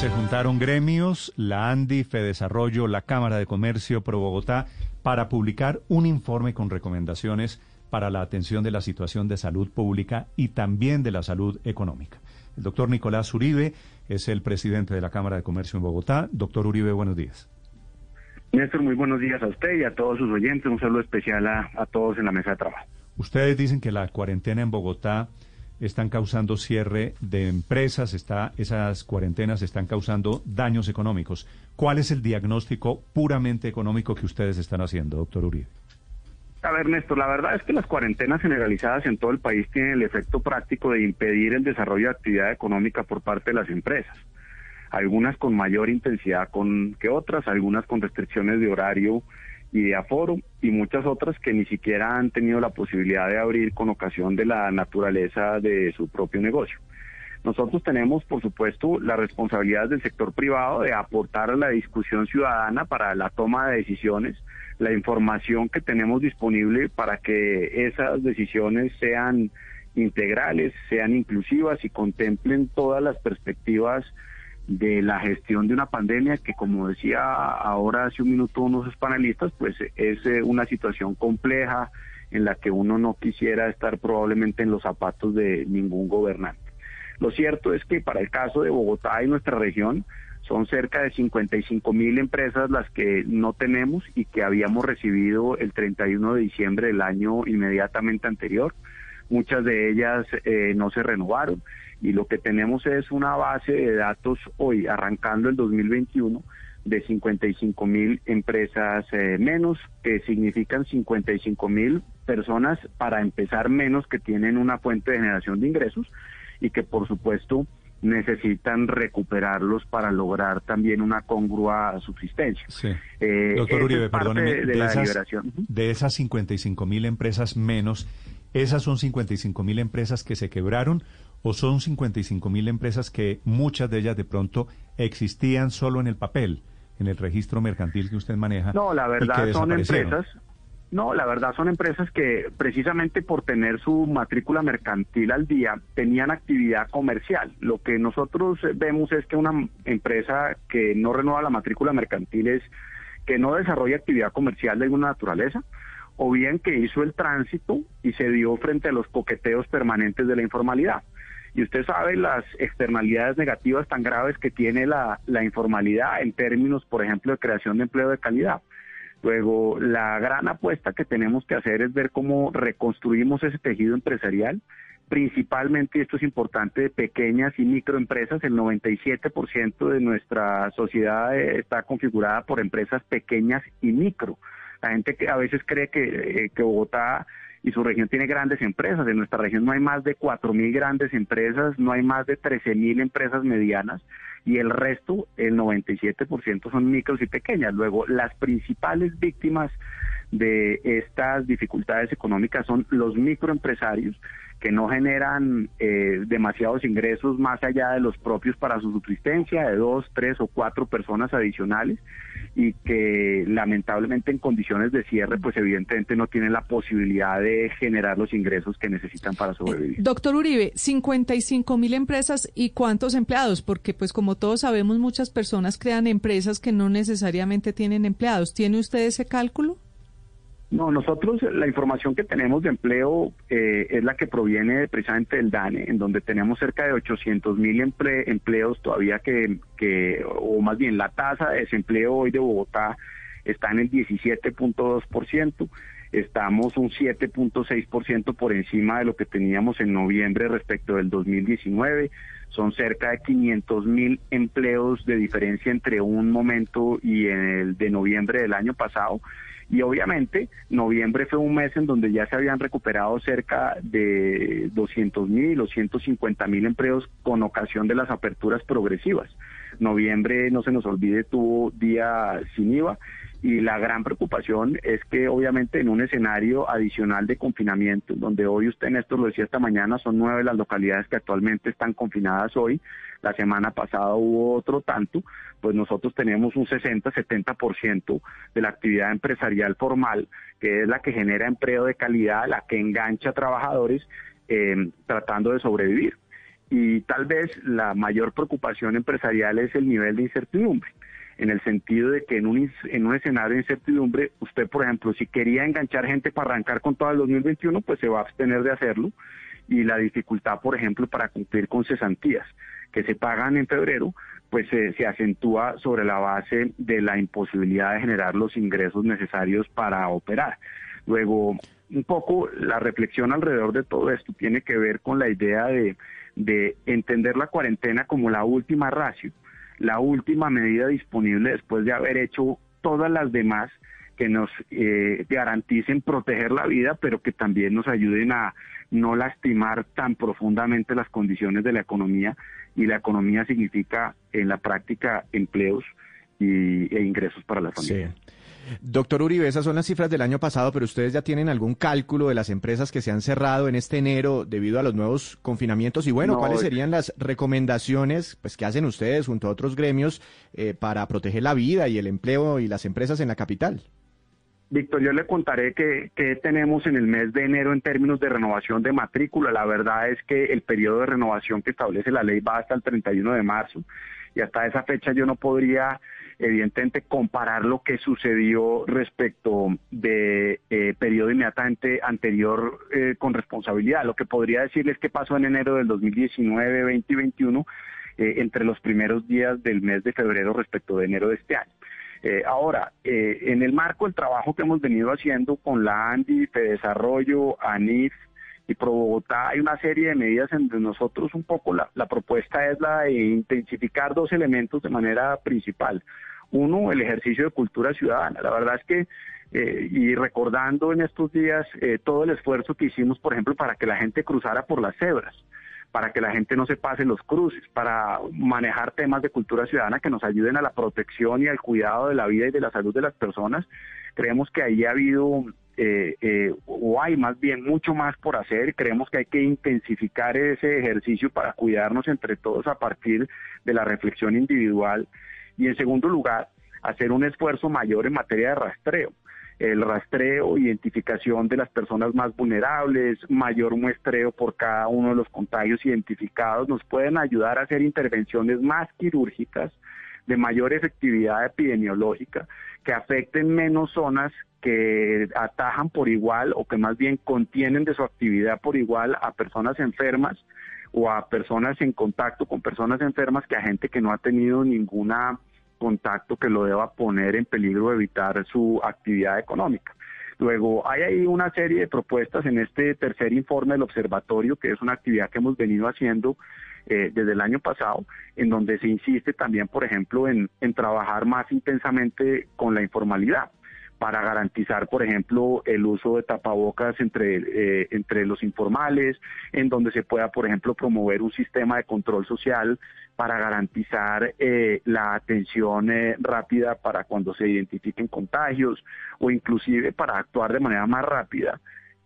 Se juntaron gremios, la ANDI, Fedesarrollo, la Cámara de Comercio Pro Bogotá, para publicar un informe con recomendaciones para la atención de la situación de salud pública y también de la salud económica. El doctor Nicolás Uribe es el presidente de la Cámara de Comercio en Bogotá. Doctor Uribe, buenos días. Néstor, muy buenos días a usted y a todos sus oyentes. Un saludo especial a, a todos en la mesa de trabajo. Ustedes dicen que la cuarentena en Bogotá están causando cierre de empresas, está, esas cuarentenas están causando daños económicos. ¿Cuál es el diagnóstico puramente económico que ustedes están haciendo, doctor Uribe? A ver, Néstor, la verdad es que las cuarentenas generalizadas en todo el país tienen el efecto práctico de impedir el desarrollo de actividad económica por parte de las empresas. Algunas con mayor intensidad con, que otras, algunas con restricciones de horario y de aforo, y muchas otras que ni siquiera han tenido la posibilidad de abrir con ocasión de la naturaleza de su propio negocio. Nosotros tenemos, por supuesto, la responsabilidad del sector privado de aportar a la discusión ciudadana para la toma de decisiones, la información que tenemos disponible para que esas decisiones sean integrales, sean inclusivas y contemplen todas las perspectivas de la gestión de una pandemia que, como decía ahora hace un minuto unos panelistas, pues es eh, una situación compleja en la que uno no quisiera estar probablemente en los zapatos de ningún gobernante. Lo cierto es que para el caso de Bogotá y nuestra región, son cerca de 55 mil empresas las que no tenemos y que habíamos recibido el 31 de diciembre del año inmediatamente anterior. Muchas de ellas eh, no se renovaron y lo que tenemos es una base de datos hoy, arrancando el 2021, de 55 mil empresas eh, menos, que significan 55 mil personas para empezar menos que tienen una fuente de generación de ingresos y que por supuesto necesitan recuperarlos para lograr también una congrua subsistencia. Sí. Eh, Doctor Uribe, perdóneme, de, de, la esas, liberación. de esas 55 mil empresas menos, ¿esas son 55 mil empresas que se quebraron o son 55 mil empresas que muchas de ellas de pronto existían solo en el papel, en el registro mercantil que usted maneja? No, la verdad son empresas. No, la verdad son empresas que precisamente por tener su matrícula mercantil al día tenían actividad comercial. Lo que nosotros vemos es que una empresa que no renueva la matrícula mercantil es que no desarrolla actividad comercial de alguna naturaleza o bien que hizo el tránsito y se dio frente a los coqueteos permanentes de la informalidad. Y usted sabe las externalidades negativas tan graves que tiene la, la informalidad en términos, por ejemplo, de creación de empleo de calidad. Luego, la gran apuesta que tenemos que hacer es ver cómo reconstruimos ese tejido empresarial, principalmente, y esto es importante, de pequeñas y microempresas. El 97% de nuestra sociedad eh, está configurada por empresas pequeñas y micro. La gente que a veces cree que, eh, que Bogotá y su región tiene grandes empresas. En nuestra región no hay más de 4.000 grandes empresas, no hay más de 13.000 empresas medianas y el resto, el 97% son micros y pequeñas. Luego, las principales víctimas de estas dificultades económicas son los microempresarios que no generan eh, demasiados ingresos más allá de los propios para su subsistencia, de dos, tres o cuatro personas adicionales y que lamentablemente en condiciones de cierre pues evidentemente no tienen la posibilidad de generar los ingresos que necesitan para sobrevivir. Doctor Uribe, 55 mil empresas y cuántos empleados, porque pues como todos sabemos muchas personas crean empresas que no necesariamente tienen empleados. ¿Tiene usted ese cálculo? No, nosotros la información que tenemos de empleo eh, es la que proviene precisamente del DANE, en donde tenemos cerca de 800 mil emple empleos todavía que, o más bien la tasa de desempleo hoy de Bogotá está en el 17.2%, estamos un 7.6% por encima de lo que teníamos en noviembre respecto del 2019, son cerca de 500 mil empleos de diferencia entre un momento y el de noviembre del año pasado Y obviamente noviembre fue un mes en donde ya se habían recuperado cerca de 200 mil o 150 mil empleos con ocasión de las aperturas progresivas. Noviembre, no se nos olvide, tuvo día sin IVA y la gran preocupación es que obviamente en un escenario adicional de confinamiento, donde hoy usted Néstor lo decía esta mañana, son nueve las localidades que actualmente están confinadas hoy, la semana pasada hubo otro tanto, pues nosotros tenemos un 60-70% de la actividad empresarial formal, que es la que genera empleo de calidad, la que engancha a trabajadores eh, tratando de sobrevivir. Y tal vez la mayor preocupación empresarial es el nivel de incertidumbre en el sentido de que en un, en un escenario de incertidumbre, usted, por ejemplo, si quería enganchar gente para arrancar con todo el 2021, pues se va a abstener de hacerlo. Y la dificultad, por ejemplo, para cumplir con cesantías que se pagan en febrero, pues se acentúa sobre la base de la imposibilidad de generar los ingresos necesarios para operar. Luego, un poco la reflexión alrededor de todo esto tiene que ver con la idea de, de entender la cuarentena como la última ratio la última medida disponible después de haber hecho todas las demás que nos eh, garanticen proteger la vida, pero que también nos ayuden a no lastimar tan profundamente las condiciones de la economía. Y la economía significa en la práctica empleos y, e ingresos para la familia. Doctor Uribe, esas son las cifras del año pasado, pero ustedes ya tienen algún cálculo de las empresas que se han cerrado en este enero debido a los nuevos confinamientos y bueno, ¿cuáles serían las recomendaciones pues que hacen ustedes junto a otros gremios eh, para proteger la vida y el empleo y las empresas en la capital? Víctor, yo le contaré que, que, tenemos en el mes de enero en términos de renovación de matrícula. La verdad es que el periodo de renovación que establece la ley va hasta el 31 de marzo y hasta esa fecha yo no podría evidentemente comparar lo que sucedió respecto de eh, periodo inmediatamente anterior eh, con responsabilidad. Lo que podría decirles que pasó en enero del 2019, 2021, eh, entre los primeros días del mes de febrero respecto de enero de este año. ahora, en el marco del trabajo que hemos venido haciendo con la ANDI, Desarrollo, ANIF, y Pro Bogotá hay una serie de medidas en donde nosotros un poco la, la propuesta es la de intensificar dos elementos de manera principal. Uno, el ejercicio de cultura ciudadana. La verdad es que, eh, y recordando en estos días eh, todo el esfuerzo que hicimos, por ejemplo, para que la gente cruzara por las cebras, para que la gente no se pase los cruces, para manejar temas de cultura ciudadana que nos ayuden a la protección y al cuidado de la vida y de la salud de las personas, creemos que ahí ha habido eh, eh, o hay más bien mucho más por hacer. Creemos que hay que intensificar ese ejercicio para cuidarnos entre todos a partir de la reflexión individual. Y en segundo lugar, hacer un esfuerzo mayor en materia de rastreo. El rastreo, identificación de las personas más vulnerables, mayor muestreo por cada uno de los contagios identificados, nos pueden ayudar a hacer intervenciones más quirúrgicas, de mayor efectividad epidemiológica, que afecten menos zonas que atajan por igual o que más bien contienen de su actividad por igual a personas enfermas o a personas en contacto con personas enfermas que a gente que no ha tenido ningún contacto que lo deba poner en peligro de evitar su actividad económica. Luego, hay ahí una serie de propuestas en este tercer informe del observatorio, que es una actividad que hemos venido haciendo eh, desde el año pasado, en donde se insiste también, por ejemplo, en trabajar más intensamente con la informalidad para garantizar, por ejemplo, el uso de tapabocas entre, eh, entre los informales, en donde se pueda, por ejemplo, promover un sistema de control social para garantizar eh, la atención rápida para cuando se identifiquen contagios o inclusive para actuar de manera más rápida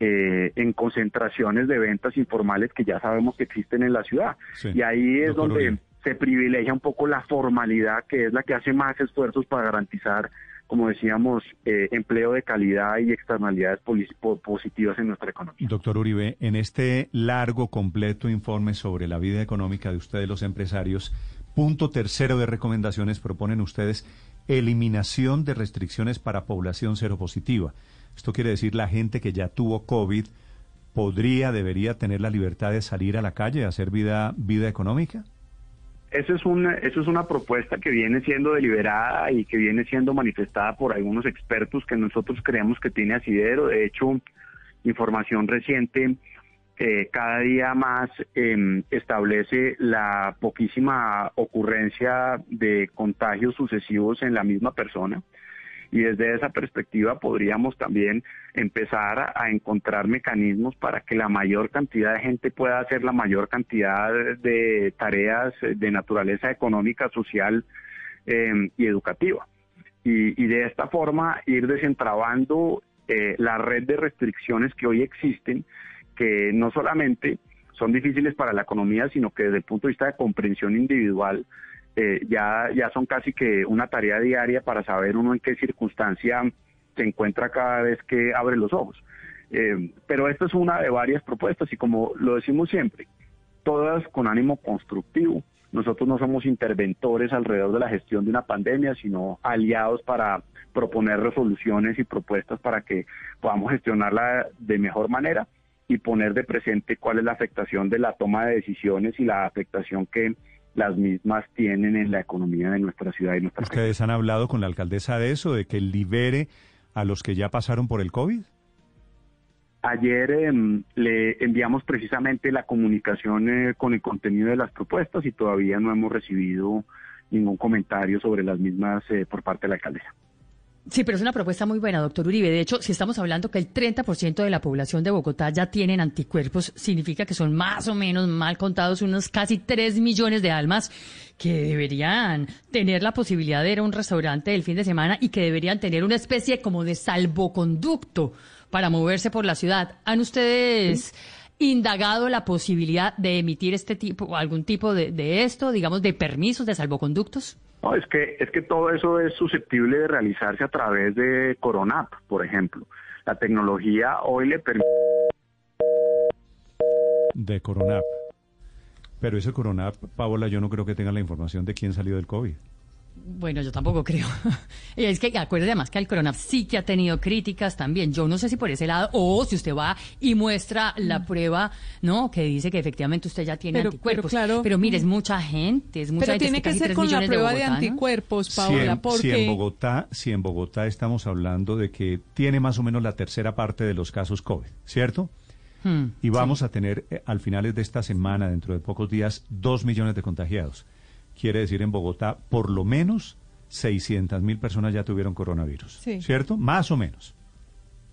eh, en concentraciones de ventas informales que ya sabemos que existen en la ciudad. Y ahí es donde se privilegia un poco la formalidad, que es la que hace más esfuerzos para garantizar, como decíamos, eh, empleo de calidad y externalidades positivas en nuestra economía. Doctor Uribe, en este largo, completo informe sobre la vida económica de ustedes, los empresarios, punto tercero de recomendaciones proponen ustedes eliminación de restricciones para población seropositiva. Esto quiere decir la gente que ya tuvo COVID podría, debería tener la libertad de salir a la calle, a hacer vida, vida económica. Eso es, una, eso es una propuesta que viene siendo deliberada y que viene siendo manifestada por algunos expertos que nosotros creemos que tiene asidero. De hecho, información reciente eh, cada día más em, establece la poquísima ocurrencia de contagios sucesivos en la misma persona y desde esa perspectiva podríamos también empezar a, encontrar mecanismos para que la mayor cantidad de gente pueda hacer la mayor cantidad de tareas de naturaleza económica, social em, y educativa. Y, de esta forma ir desentrabando eh, la red de restricciones que hoy existen, que no solamente son difíciles para la economía, sino que desde el punto de vista de comprensión individual eh, ya, ya son casi que una tarea diaria para saber uno en qué circunstancia se encuentra cada vez que abre los ojos. Eh, pero esta es una de varias propuestas y como lo decimos siempre, todas con ánimo constructivo. Nosotros no somos interventores alrededor de la gestión de una pandemia, sino aliados para proponer resoluciones y propuestas para que podamos gestionarla de mejor manera y poner de presente cuál es la afectación de la toma de decisiones y la afectación que las mismas tienen en la economía de nuestra ciudad y nuestra ¿Ustedes han hablado con la alcaldesa de eso, de que libere a los que ya pasaron por el COVID? Ayer em, le enviamos precisamente la comunicación eh, con el contenido de las propuestas y todavía no hemos recibido ningún comentario sobre las mismas eh, por parte de la alcaldesa. Sí, pero es una propuesta muy buena, doctor Uribe. De hecho, si estamos hablando que el 30% de la población de Bogotá ya tienen anticuerpos, significa que son más o menos mal contados unos casi 3 millones de almas que deberían tener la posibilidad de ir a un restaurante el fin de semana y que deberían tener una especie como de salvoconducto para moverse por la ciudad. ¿Han ustedes indagado la posibilidad de emitir este tipo, algún tipo de, de esto, digamos, de permisos de salvoconductos? No, es que, es que todo eso es susceptible de realizarse a través de Coronap, por ejemplo. La tecnología hoy le permite... De Coronap. Pero ese Coronap, Paola, yo no creo que tenga la información de quién salió del COVID. Bueno, yo tampoco creo. y es que acuérdate además que el Coronap sí que ha tenido críticas también. Yo no sé si por ese lado, o si usted va y muestra la mm. prueba, ¿no? Que dice que efectivamente usted ya tiene anticuerpos. Pero, claro, pero mire, es mucha gente, es mucha pero tiene que ser con la prueba de, anticuerpos, Paola, porque... si en Bogotá, si en Bogotá estamos hablando de que tiene más o menos la tercera parte de los casos COVID, ¿cierto? Hmm, y vamos a tener eh, al finales de esta semana, dentro de pocos días, dos millones de contagiados quiere decir en Bogotá por lo menos 600 mil personas ya tuvieron coronavirus, ¿cierto? Más o menos.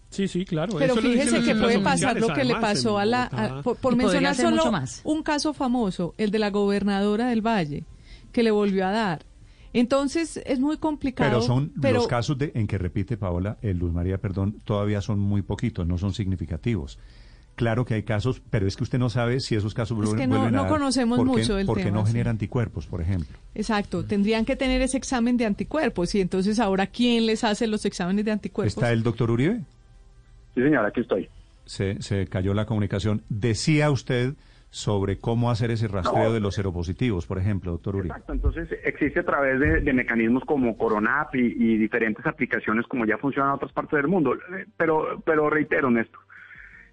Sí, sí, claro. Pero fíjese que puede pasar lo que le pasó a la... por, mencionar solo un caso famoso, el de la gobernadora del Valle, que le volvió a dar. Entonces es muy complicado. Pero son los casos de, en que repite Paola, eh, Luz María, perdón, todavía son muy poquitos, no son significativos. Claro que hay casos, pero es que usted no sabe si esos casos es que no, no conocemos mucho del porque no genera anticuerpos, por ejemplo. Exacto, tendrían que tener ese examen de anticuerpos y entonces ahora quién les hace los exámenes de anticuerpos. ¿Está el doctor Uribe? Sí, señora, aquí estoy. Se, se cayó la comunicación. Decía usted sobre cómo hacer ese rastreo de los seropositivos, por ejemplo, doctor Uribe. Exacto, entonces existe a través de, mecanismos como Coronap y, y, diferentes aplicaciones como ya funcionan en otras partes del mundo. Eh, pero, pero reitero, Néstor,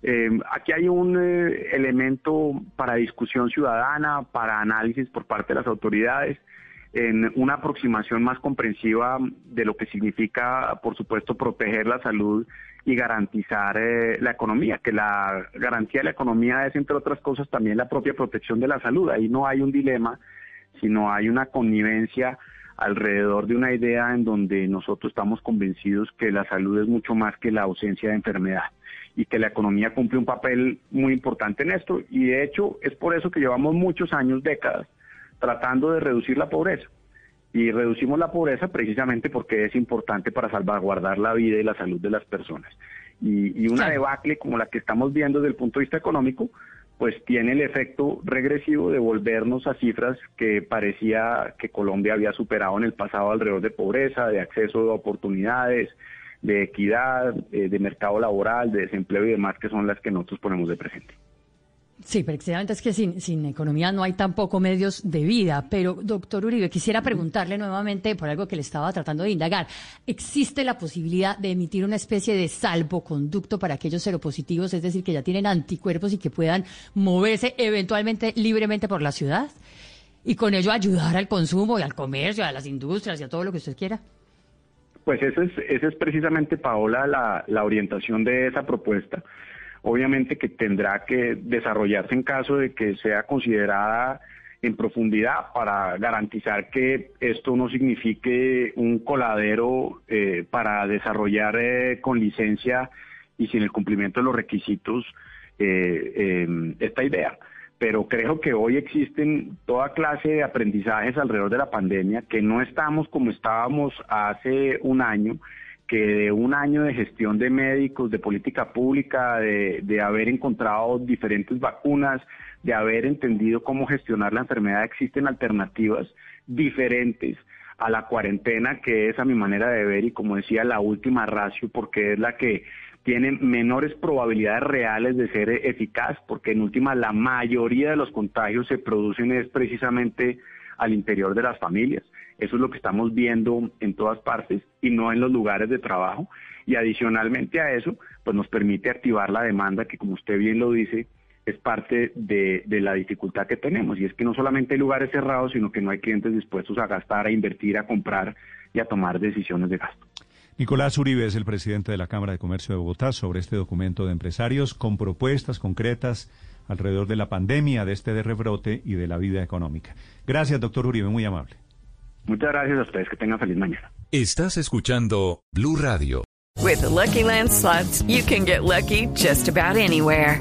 eh, aquí hay un eh, elemento para discusión ciudadana, para análisis por parte de las autoridades, en una aproximación más comprensiva de lo que significa, por supuesto, proteger la salud y garantizar eh, la economía, que la garantía de la economía es, entre otras cosas, también la propia protección de la salud. Ahí no hay un dilema, sino hay una connivencia alrededor de una idea en donde nosotros estamos convencidos que la salud es mucho más que la ausencia de enfermedad y que la economía cumple un papel muy importante en esto. Y de hecho es por eso que llevamos muchos años, décadas, tratando de reducir la pobreza. Y reducimos la pobreza precisamente porque es importante para salvaguardar la vida y la salud de las personas. Y, una debacle como la que estamos viendo desde el punto de vista económico, pues tiene el efecto regresivo de volvernos a cifras que parecía que Colombia había superado en el pasado alrededor de pobreza, de acceso a oportunidades, de equidad, eh, de mercado laboral, de desempleo y demás, que son las que nosotros ponemos de presente. Sí, precisamente es que sin, sin economía no hay tampoco medios de vida. Pero, doctor Uribe, quisiera preguntarle nuevamente por algo que le estaba tratando de indagar. ¿Existe la posibilidad de emitir una especie de salvoconducto para aquellos seropositivos, es decir, que ya tienen anticuerpos y que puedan moverse eventualmente libremente por la ciudad? Y con ello ayudar al consumo y al comercio, a las industrias y a todo lo que usted quiera. Pues esa es, es precisamente, Paola, la, la orientación de esa propuesta. Obviamente que tendrá que desarrollarse en caso de que sea considerada en profundidad para garantizar que esto no signifique un coladero eh, para desarrollar eh, con licencia y sin el cumplimiento de los requisitos eh, esta idea. Pero creo que hoy existen toda clase de aprendizajes alrededor de la pandemia, que no estamos como estábamos hace un año, que de un año de gestión de médicos, de política pública, de, de haber encontrado diferentes vacunas, de haber entendido cómo gestionar la enfermedad, existen alternativas diferentes a la cuarentena, que es a mi manera de ver y como decía la última ratio, porque es la que tiene menores probabilidades reales de ser eficaz, porque en última la mayoría de los contagios se producen es precisamente al interior de las familias. Eso es lo que estamos viendo en todas partes y no en los lugares de trabajo. Y adicionalmente a eso, pues nos permite activar la demanda que, como usted bien lo dice, es parte de, la dificultad que tenemos. Y es que no solamente hay lugares cerrados, sino que no hay clientes dispuestos a gastar, a invertir, a comprar y a tomar decisiones de gasto. Nicolás Uribe es el presidente de la Cámara de Comercio de Bogotá sobre este documento de empresarios con propuestas concretas alrededor de la pandemia, de este de rebrote y de la vida económica. Gracias, doctor Uribe, muy amable. Muchas gracias a ustedes, que tengan feliz mañana. Estás escuchando Blue Radio. With the Lucky Land slots, you can get lucky just about anywhere.